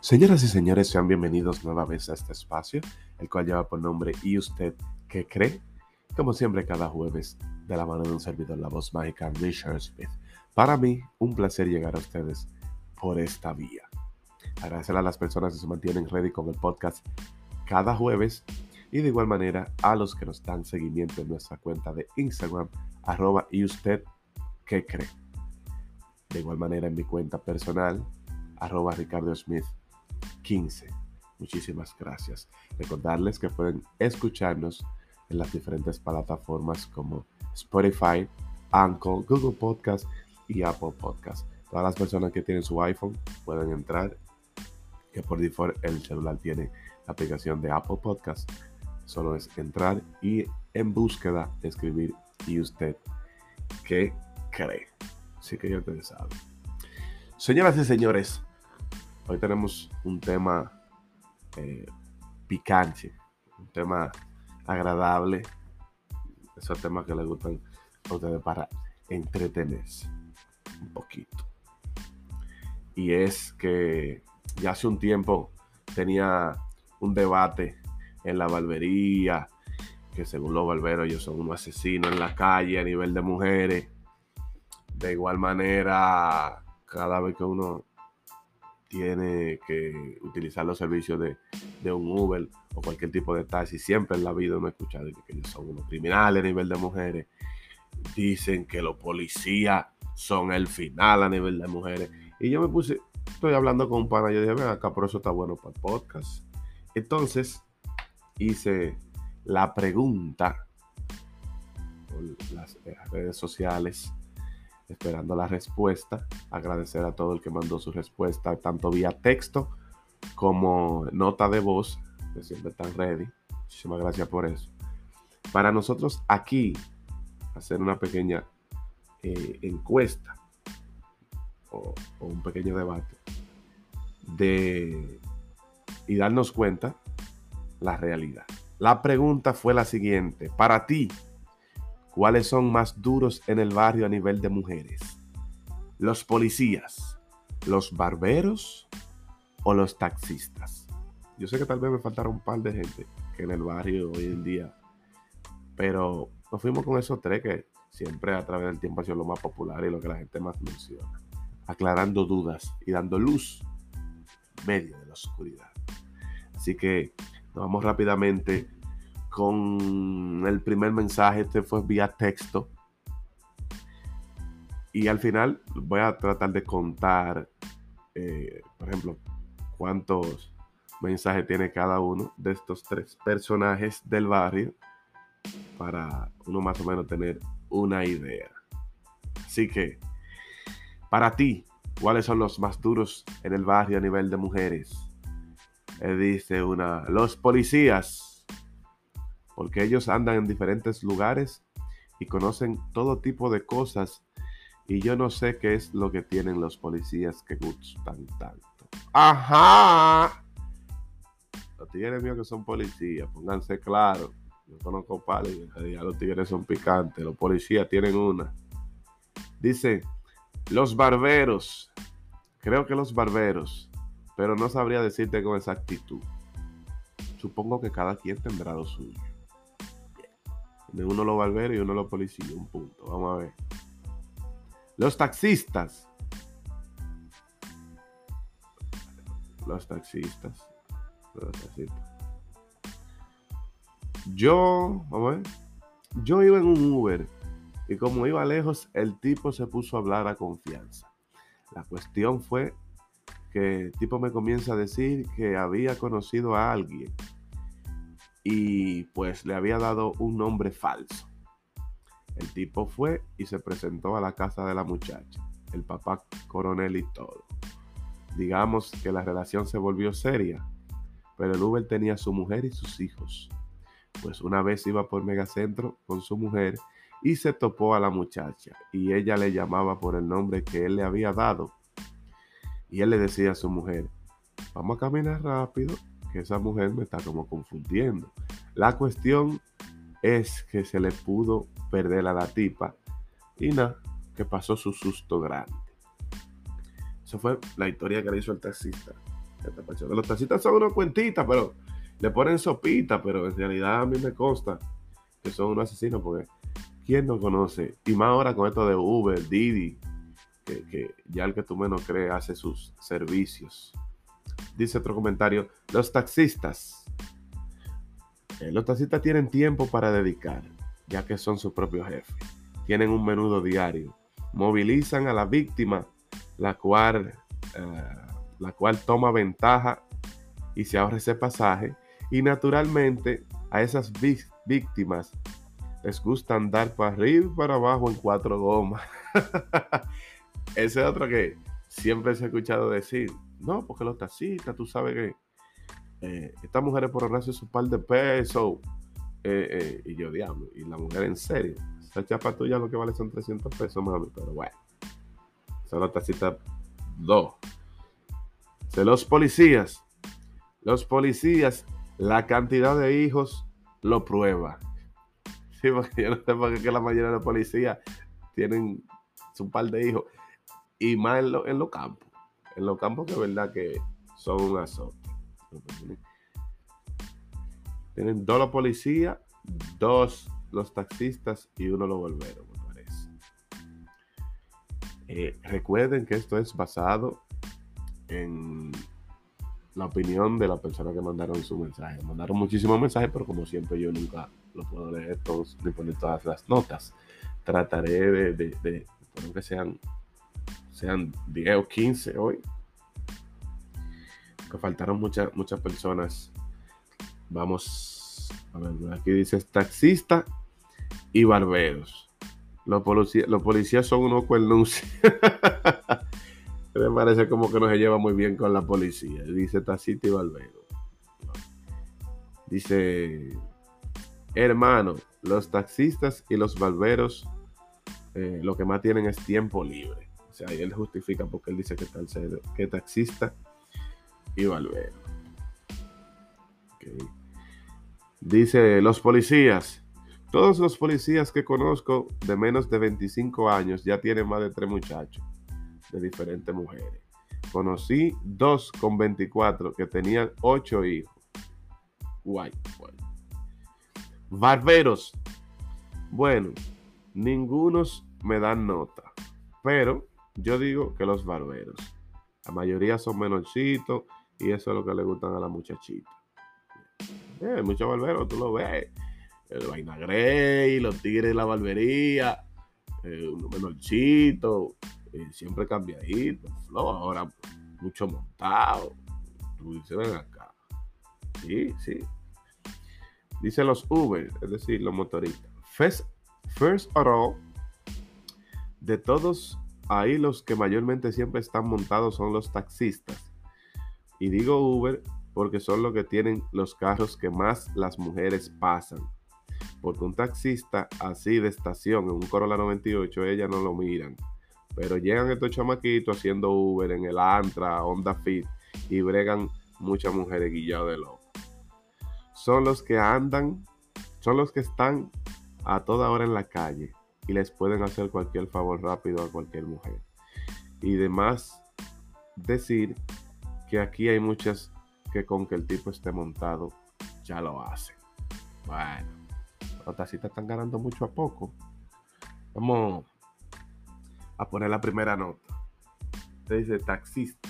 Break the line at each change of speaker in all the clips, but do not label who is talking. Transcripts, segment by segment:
Señoras y señores, sean bienvenidos nueva vez a este espacio, el cual lleva por nombre ¿Y usted qué cree? Como siempre, cada jueves, de la mano de un servidor, la voz mágica Richard Smith. Para mí, un placer llegar a ustedes por esta vía. Agradecer a las personas que se mantienen ready con el podcast cada jueves y de igual manera a los que nos dan seguimiento en nuestra cuenta de Instagram, arroba y usted qué cree. De igual manera en mi cuenta personal, arroba Ricardo Smith 15. Muchísimas gracias. Recordarles que pueden escucharnos en las diferentes plataformas como Spotify, Anchor, Google Podcast y Apple Podcast. Todas las personas que tienen su iPhone pueden entrar, que por default el celular tiene la aplicación de Apple Podcast. Solo es entrar y en búsqueda escribir y usted qué cree. Así que ya ustedes saben. Señoras y señores, hoy tenemos un tema eh, picante, un tema agradable, esos temas que les gustan a ustedes para entretenerse un poquito. Y es que ya hace un tiempo tenía un debate en la barbería, que según los barberos ellos son unos asesinos en la calle a nivel de mujeres. De igual manera, cada vez que uno tiene que utilizar los servicios de, un Uber o cualquier tipo de taxi, siempre en la vida uno ha escuchado que ellos son unos criminales a nivel de mujeres. Dicen que los policías son el final a nivel de mujeres. Y yo me puse, estoy hablando con un pana, yo dije, ven acá, por eso está bueno para el podcast. Entonces, hice la pregunta por las redes sociales esperando la respuesta. Agradecer a todo el que mandó su respuesta, tanto vía texto como nota de voz, que siempre están ready. Muchísimas gracias por eso. Para nosotros aquí, hacer una pequeña eh, encuesta o, un pequeño debate de, y darnos cuenta la realidad. La pregunta fue la siguiente. Para ti, ¿Cuáles son más duros en el barrio a nivel de mujeres? ¿Los policías, los barberos o los taxistas? Yo sé que tal vez me faltará un par de gente que en el barrio hoy en día, pero nos fuimos con esos tres que siempre a través del tiempo han sido lo más popular y lo que la gente más menciona, aclarando dudas y dando luz en medio de la oscuridad. Así que vamos rápidamente con el primer mensaje, este fue vía texto. Y al final voy a tratar de contar, eh, por ejemplo, cuántos mensajes tiene cada uno de estos tres personajes del barrio para uno más o menos tener una idea. Así que, para ti, ¿cuáles son los más duros en el barrio a nivel de mujeres? Eh, dice una, los policías porque ellos andan en diferentes lugares y conocen todo tipo de cosas y yo no sé qué es lo que tienen los policías que gustan tanto. Ajá. Los tigres míos que son policías, pónganse claros. Yo conozco palos ya los tigres son picantes. Los policías tienen una. Dice, los barberos. Creo que los barberos. Pero no sabría decirte con exactitud. Supongo que cada quien tendrá lo suyo. Uno los barberos y uno los policías. Un punto. Vamos a ver. Los taxistas. Los taxistas. Los taxistas. Yo, vamos a ver. Yo iba en un Uber y como iba lejos, el tipo se puso a hablar a confianza. La cuestión fue que el tipo me comienza a decir que había conocido a alguien y pues le había dado un nombre falso. El tipo fue y se presentó a la casa de la muchacha, el papá coronel y todo. Digamos que la relación se volvió seria, pero el Uber tenía su mujer y sus hijos. Pues una vez iba por Megacentro con su mujer y se topó a la muchacha y ella le llamaba por el nombre que él le había dado. Y él le decía a su mujer, vamos a caminar rápido, que esa mujer me está como confundiendo. La cuestión es que se le pudo perder a la tipa y nada, que pasó su susto grande. Esa fue la historia que le hizo el taxista. Los taxistas son una cuentita, pero le ponen sopita, pero en realidad a mí me consta que son unos asesinos porque ¿quién no conoce? Y más ahora con esto de Uber, Didi, que, ya el que tú menos crees hace sus servicios. Dice otro comentario, los taxistas. Eh, los taxistas tienen tiempo para dedicar, ya que son su propio jefe. Tienen un menudo diario. Movilizan a la víctima, la cual, eh, la cual toma ventaja y se ahorra ese pasaje. Y naturalmente a esas víctimas les gusta andar para arriba y para abajo en cuatro gomas. Ese es otro que siempre se ha escuchado decir, no, porque los taxistas, tú sabes que eh, estas mujeres por ahorrarse su par de pesos, eh, eh, y yo, diablo, y la mujer en serio, esa chapa tuya lo que vale son 300 pesos, mami, pero bueno, son los taxistas dos. De los policías, los policías, la cantidad de hijos lo prueba. Sí, porque yo no sé por qué la mayoría de los policías tienen su par de hijos y más en, los campos. En los campos que es verdad que son un azote. Tienen dos los policías, dos los taxistas y uno los volveros, me parece. Eh, recuerden que esto es basado en la opinión de la persona que mandaron su mensaje. Mandaron muchísimos mensajes, pero como siempre yo nunca lo puedo leer todos ni poner todas las notas. Trataré de, de, de que sean sean 10 o 15 hoy. Que faltaron muchas, muchas personas. Vamos a ver, aquí dice taxista y barberos. Los, policías, los policías son unos cuernos. Me parece como que no se lleva muy bien con la policía. Dice taxista y barbero. Dice, hermano, los taxistas y los barberos eh, lo que más tienen es tiempo libre. O sea, ahí él justifica porque él dice que, tal que taxista y barbero. Dice, los policías. Todos los policías que conozco de menos de 25 años ya tienen más de tres muchachos de diferentes mujeres. Conocí dos con 24 que tenían ocho hijos. Guay, guay. Barberos. Bueno, ningunos me dan nota, pero yo digo que los barberos. La mayoría son menorcitos y eso es lo que le gustan a la muchachita. Eh, muchos barberos, tú lo ves. El vaina grey, los tigres de la barbería, eh, uno eh, siempre cambiadito, flow, ahora mucho montado. Tú dices, ven acá. Sí, sí. Dice los Uber, es decir, los motoristas. First, first of all, de todos ahí los que mayormente siempre están montados son los taxistas. Y digo Uber porque son los que tienen los carros que más las mujeres pasan. Porque un taxista así de estación en un Corolla 98, ellas no lo miran. Pero llegan estos chamaquitos haciendo Uber en el Antra, Honda Fit y bregan muchas mujeres guilladas de loco. Son los que andan, son los que están a toda hora en la calle y les pueden hacer cualquier favor rápido a cualquier mujer. Y demás decir que aquí hay muchas que con que el tipo esté montado ya lo hacen. Bueno, los taxistas están ganando mucho a poco. Vamos a poner la primera nota. Dice taxista.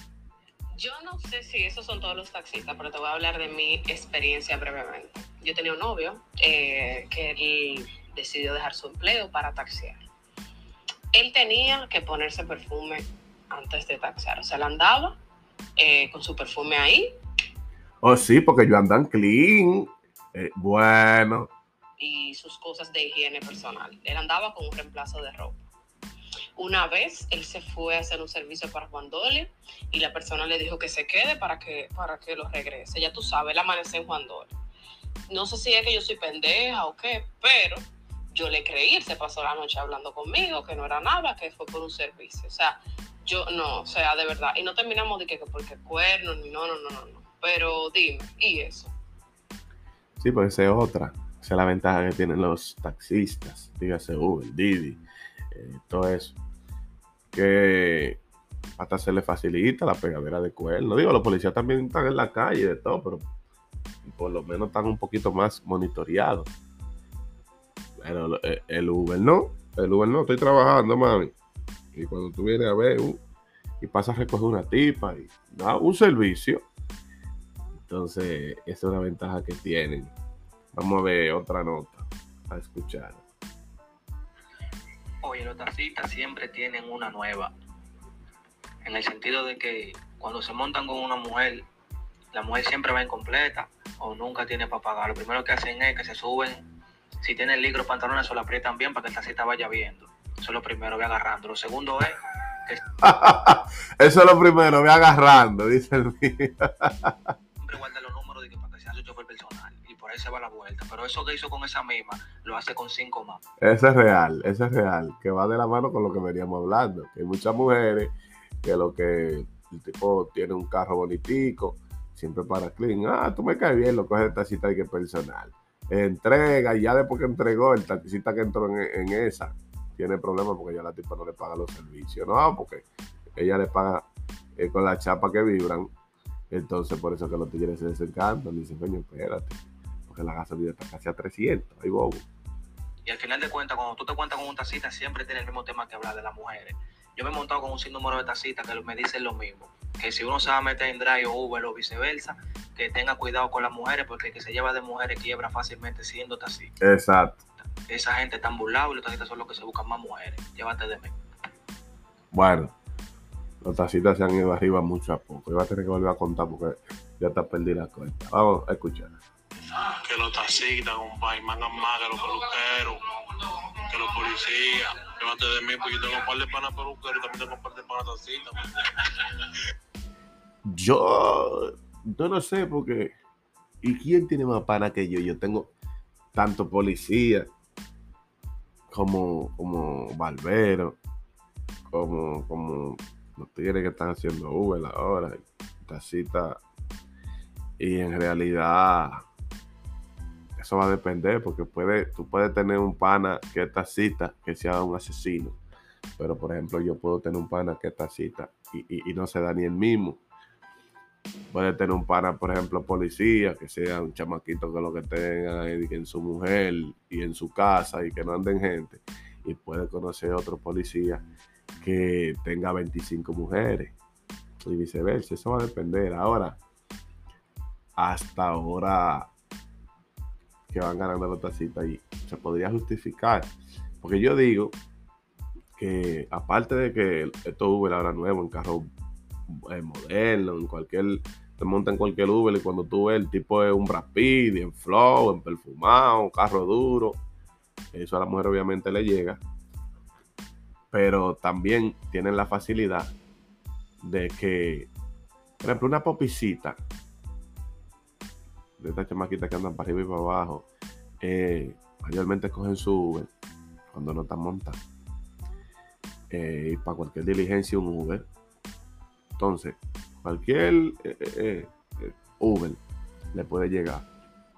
Yo no sé si esos son todos los taxistas, pero te voy a hablar de mi experiencia brevemente. Yo tenía un novio eh, que él decidió dejar su empleo para taxiar. Él tenía que ponerse perfume antes de taxiar. O sea, él andaba eh, con su perfume ahí.
Oh, sí, porque yo andan clean. Eh, bueno.
Y sus cosas de higiene personal. Él andaba con un reemplazo de ropa. Una vez él se fue a hacer un servicio para Juan Dolio y la persona le dijo que se quede para que, para que lo regrese. Ya tú sabes, él amanece en Juan Dolio. No sé si es que yo soy pendeja o qué, pero yo le creí, él se pasó la noche hablando conmigo, que no era nada, que fue por un servicio. O sea, yo no, o sea, de verdad. Y no terminamos de que, porque cuernos, no, no, no, no, no. Pero dime, ¿y eso?
Sí, pues esa es otra. Esa es la ventaja que tienen los taxistas, dígase Uber, Didi, todo eso. Que hasta se le facilita la pegadera de cuernos. Digo, los policías también están en la calle de todo, pero por lo menos están un poquito más monitoreados. Pero eh, el Uber no, el Uber no, estoy trabajando, mami. Y cuando tú vienes a ver uh, y pasas a recoger una tipa y da un servicio, entonces esa es una ventaja que tienen. Vamos a ver otra nota, a escuchar.
Oye, los taxistas siempre tienen una nueva. En el sentido de que cuando se montan con una mujer, la mujer siempre va incompleta o nunca tiene para pagar. Lo primero que hacen es que se suben, si tienen ligro pantalones, se lo aprietan bien para que el taxista vaya viendo. Eso es lo primero, ve agarrando. Lo segundo es que...
Eso es lo primero, ve agarrando, dice el mío.
ahí se va la vuelta. Pero eso que hizo con esa misma, lo hace con cinco más.
Eso es real, eso es real. Que va de la mano con lo que veníamos hablando. Que hay muchas mujeres que lo que el tipo tiene un carro bonitico, siempre para clean. Ah, tú me caes bien, lo coge el taxista y que personal. Entrega, y ya después que entregó, el taxista que entró en, en esa, tiene problemas porque ya la tipa no le paga los servicios. No, porque ella le paga eh, con la chapa que vibran. Entonces, por eso que los tigres se desencantan. Dicen, coño, espérate. Porque la gasolina está casi a 300. Ahí bobo.
Y al final de cuentas, cuando tú te cuentas con un taxista, siempre tiene el mismo tema que hablar de las mujeres. Yo me he montado con un sinnúmero de taxistas que me dicen lo mismo. Que si uno se va a meter en Drive o Uber o viceversa, que tenga cuidado con las mujeres, porque el que se lleva de mujeres quiebra fácilmente siendo taxista.
Exacto.
Esa gente está burlado y los taxistas son los que se buscan más mujeres. Llévate de mí.
Bueno, los taxistas se han ido arriba mucho a poco. Yo voy a tener que volver a contar porque ya está perdida la cuenta. Vamos a escuchar.
Que los taxistas, compadre, mangan más que los peluqueros, que los policías. Llévate de mí, porque yo tengo un par de panas peluqueros y también tengo un par de panas taxistas.
Yo, yo no sé porque. ¿Y quién tiene más pana que yo? Yo tengo tanto policía como, como barbero, como, como los tigres que están haciendo Uber ahora, taxista. Y en realidad, eso va a depender porque puede, tú puedes tener un pana que es taxista que sea un asesino. Pero, por ejemplo, yo puedo tener un pana que es taxista y, y, y no se da ni el mismo. Puede tener un pana, por ejemplo, policía, que sea un chamaquito que lo que tenga en su mujer y en su casa y que no anden gente. Y puede conocer otro policía que tenga 25 mujeres y viceversa. Eso va a depender. Ahora, hasta ahora que van ganando la tacita y se podría justificar. Porque yo digo que aparte de que esto Uber ahora nuevo en carro eh, moderno, en cualquier, te monta en cualquier Uber y cuando tú ves el tipo es un Rapid, en flow, en perfumado, un carro duro, eso a la mujer obviamente le llega, pero también tienen la facilidad de que, por ejemplo, una popicita, de estas chamaquitas que andan para arriba y para abajo, eh, mayormente cogen su Uber cuando no están montadas. Eh, y para cualquier diligencia un Uber. Entonces, cualquier eh, Uber le puede llegar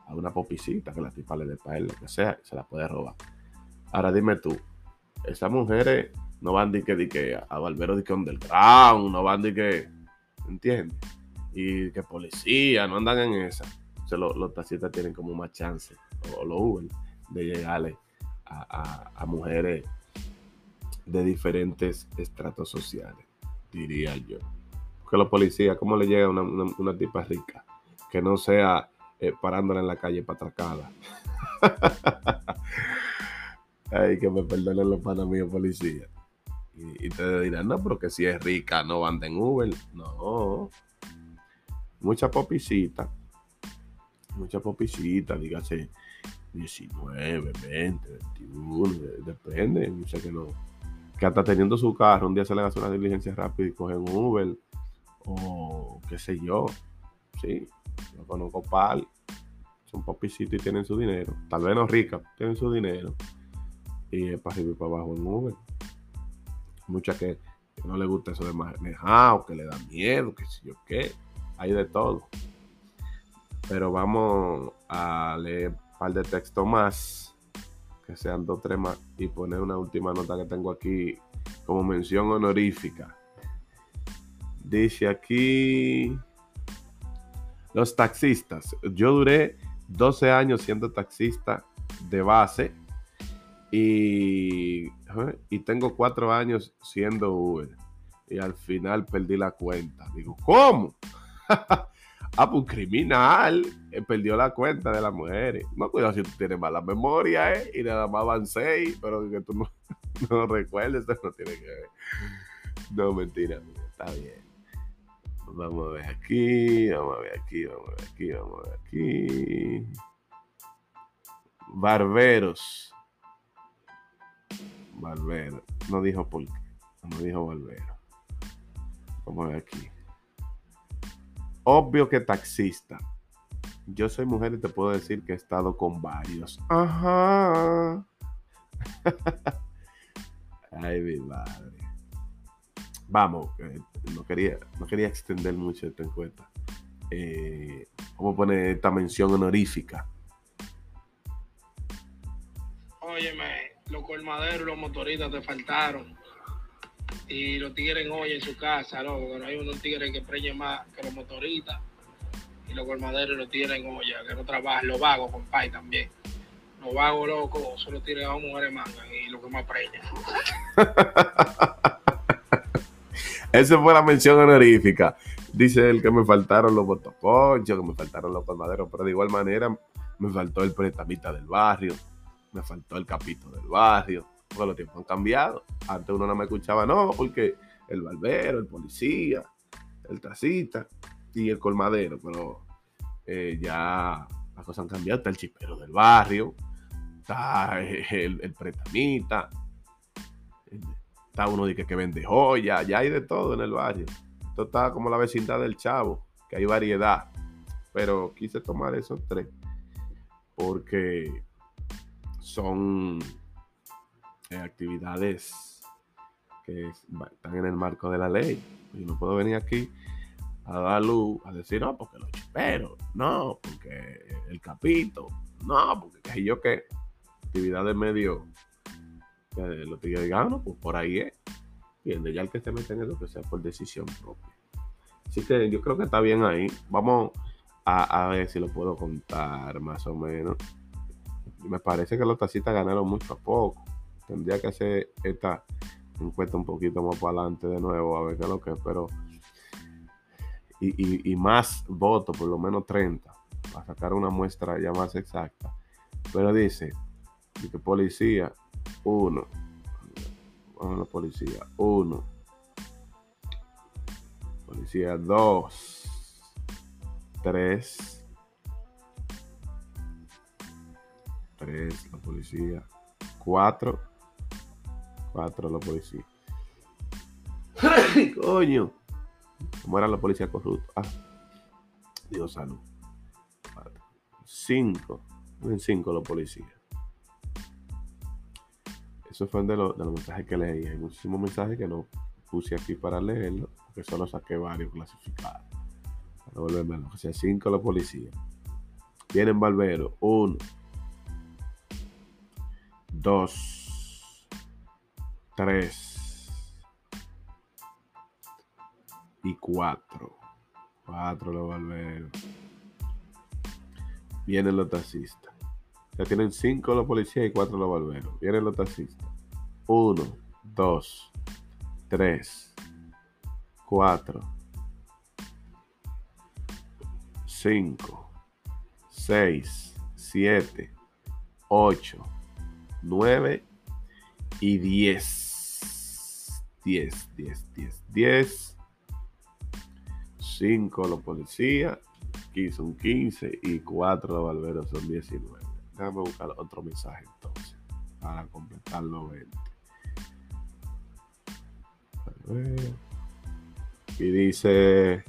a una popicita que la tipa le dé para él, lo que sea, se la puede robar. Ahora dime tú, esas mujeres no van de que, de que a Barbero de que underground, no van de que, ¿entiendes? Y que policía, no andan en esa. Los, los taxistas tienen como más chance, o los Uber, de llegarle a, mujeres de diferentes estratos sociales, diría yo. Porque los policías, ¿cómo le llega una, una, tipa rica? Que no sea eh, parándola en la calle para atracarla. Ay, que me perdonen los panas míos policías. Y, y te dirán, no, pero que si es rica, no anda en Uber. No. Mucha popicita. Mucha popicita, dígase 19, 20, 21, depende. Mucha que no. Que hasta teniendo su carro, un día se le hace una diligencia rápida y cogen Uber. O qué sé yo. Sí, yo conozco pal. Son popicitos y tienen su dinero. Tal vez no ricas, tienen su dinero. Y es para arriba para abajo en Uber. Muchas que no le gusta eso de manejar, o que le da miedo, que si yo qué. Hay de todo. Pero vamos a leer un par de textos más, que sean dos, tres más, y poner una última nota que tengo aquí como mención honorífica. Dice aquí, los taxistas. Yo duré 12 años siendo taxista de base y, y tengo 4 años siendo Uber. Y al final perdí la cuenta. Digo, ¿cómo? ah, pues criminal. Perdió la cuenta de las mujeres. No, cuidado si tú tienes mala memoria, ¿eh? Y nada más avancé, pero que tú no, no recuerdes, no tiene que ver. No, mentira, está bien. Vamos a ver aquí, vamos a ver aquí, vamos a ver aquí, vamos a ver aquí. Barberos. Barbero. No dijo por qué. No dijo barbero. Vamos a ver aquí. Obvio que taxista. Yo soy mujer y te puedo decir que he estado con varios. Ajá. Ay, mi madre. Vamos, eh, no, quería, no quería extender mucho esta encuesta. Eh, ¿Cómo pone esta mención honorífica?
Óyeme, los colmaderos y los motoristas te faltaron. Y los tigres hoy en su casa, ¿no? Porque hay unos tigres que preñen más que los motoristas. Y los colmaderos los tigres en olla, que no trabajan. Los vagos, compadre, también. Los vagos, locos, solo tigres a mujeres mangan y lo que más preñan.
Esa fue la mención honorífica. Dice él que me faltaron los botoconchos, que me faltaron los colmaderos, pero de igual manera me faltó el pretamita del barrio, me faltó el capito del barrio, porque los tiempos han cambiado. Antes uno no me escuchaba, no, porque el barbero, el policía, el tacita y el colmadero, pero eh, ya las cosas han cambiado. Está el chipero del barrio, está el, el pretamita, está uno de que, que vende joya, ya hay de todo en el barrio. Esto está como la vecindad del Chavo, que hay variedad. Pero quise tomar esos tres porque son eh, actividades que están en el marco de la ley. Y no puedo venir aquí a dar luz, a decir, no, porque los chiperos, no, porque el capito, no, porque qué yo qué. Actividades medio, que los tigres digan, no, pues por ahí es. Y ya el que se mete en que sea por decisión propia. Así que yo creo que está bien ahí. Vamos a, a ver si lo puedo contar más o menos. Me parece que los tacitas ganaron mucho a poco. Tendría que hacer esta encuesta un poquito más para adelante de nuevo, a ver qué es lo que es, pero. Y, más votos, por lo menos 30, para sacar una muestra ya más exacta. Pero dice, dice policía, uno. Vamos a la policía, uno. Policía, dos. Tres. Tres, la policía. Cuatro. Cuatro, la policía. Coño. ¿Cómo era la policía corrupta? Ah. Dios salud. Cinco. En cinco los policías. Eso fue de, los, de los mensajes que leí. Hay muchísimos mensajes que no puse aquí para leerlo, porque solo saqué varios clasificados. Para volverme loco. O sea, cinco los policías. Vienen barberos. Uno. Dos. Tres. Y cuatro. Cuatro los barberos. Vienen los taxistas. Ya tienen cinco los policías y cuatro los barberos. Vienen los taxistas. Uno, dos, tres, cuatro, cinco, seis, siete, ocho, nueve y diez. Diez, diez, diez, diez. Cinco los policías, son quince y cuatro los barberos son diecinueve. Déjame buscar otro mensaje entonces para completar los 20. Y dice,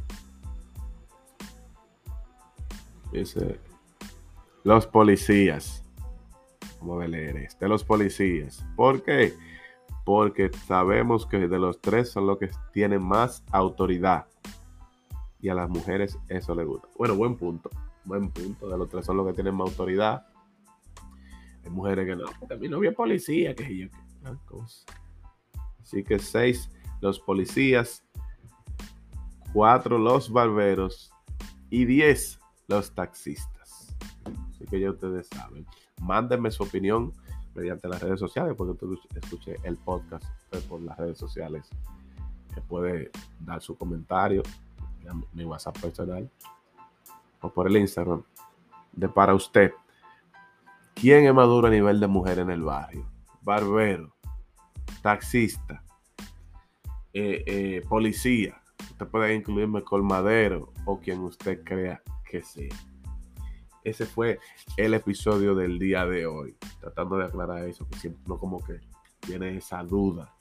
dice, los policías. Leer este, los policías. ¿Por qué? porque sabemos que de los tres son los que tienen más autoridad. Y a las mujeres eso les gusta. Bueno, buen punto. Buen punto. De los tres son los que tienen más autoridad. Hay mujeres que no. Mi novio es policía, que yo. Así que seis los policías, cuatro los barberos y diez los taxistas. Así que ya ustedes saben. Mándenme su opinión mediante las redes sociales, porque usted escuche el podcast por las redes sociales. Que puede dar su comentario en mi WhatsApp personal o por el Instagram. De para usted, ¿quién es maduro a nivel de mujer en el barrio? Barbero, taxista, eh, eh, policía. Usted puede incluirme colmadero o quien usted crea que sea. Ese fue el episodio del día de hoy tratando de aclarar eso, que siempre no como que tiene esa duda.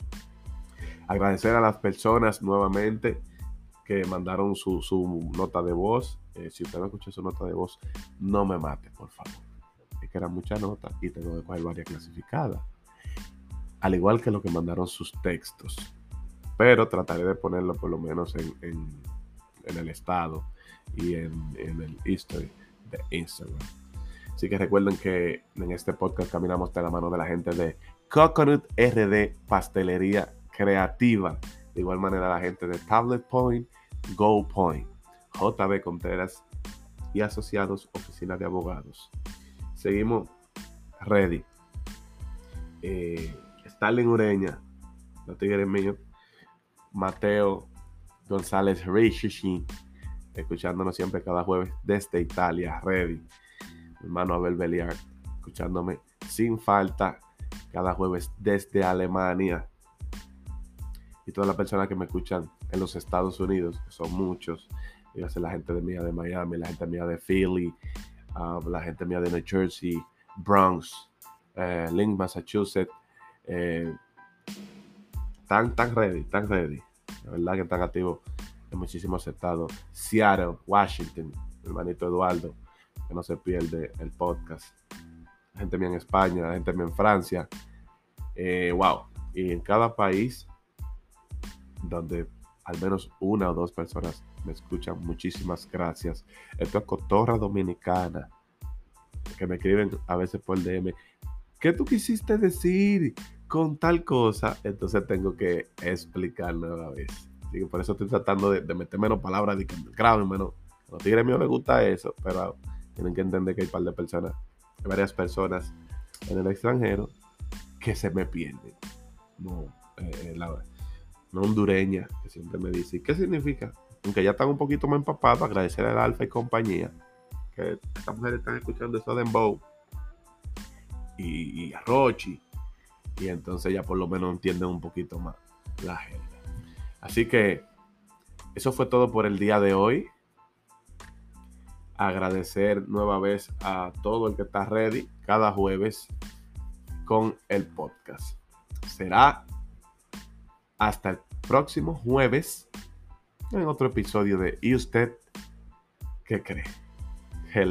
Agradecer a las personas nuevamente que mandaron su, nota de voz. Eh, si usted no escuchó su nota de voz, no me mate, por favor. Es que eran muchas notas y tengo que coger varias clasificadas. Al igual que lo que mandaron sus textos. Pero trataré de ponerlo por lo menos en, el estado y en, en el history de Instagram. Así que recuerden que en este podcast caminamos de la mano de la gente de Coconut RD Pastelería Creativa. De igual manera la gente de Tablet Point, Go Point, JB Contreras y Asociados Oficina de Abogados. Seguimos ready. Eh, Stalin Ureña, los tigres míos. Mateo González Richichi, escuchándonos siempre cada jueves desde Italia, ready hermano Abel Beliar, escuchándome sin falta cada jueves desde Alemania. Y todas las personas que me escuchan en los Estados Unidos, que son muchos, dígase la gente mía de Miami, la gente mía de Philly, ah, la gente mía de New Jersey, Bronx, eh, Link, Massachusetts, eh, tan, tan ready, tan ready. La verdad que están activos en muchísimos estados. Seattle, Washington, hermanito Eduardo, que no se pierde el podcast. La gente mía en España, la gente mía en Francia. Eh, wow. Y en cada país donde al menos una o dos personas me escuchan, muchísimas gracias. Esto es Cotorra Dominicana, que me escriben a veces por DM. ¿Qué tú quisiste decir con tal cosa? Entonces tengo que explicarlo una vez. Así por eso estoy tratando de, meter menos palabras, de graben menos. A los tigres míos les gusta eso, pero tienen que entender que hay un par de personas, varias personas en el extranjero que se me pierden. No, eh, la, no hondureña, que siempre me dice, ¿qué significa? Aunque ya están un poquito más empapados, agradecer al Alfa y compañía, que estas mujeres están escuchando eso de Dembow y, y a Rochi, y entonces ya por lo menos entienden un poquito más la gente. Así que eso fue todo por el día de hoy agradecer nueva vez a todo el que está ready cada jueves con el podcast. Será hasta el próximo jueves en otro episodio de ¿Y usted qué cree? Qué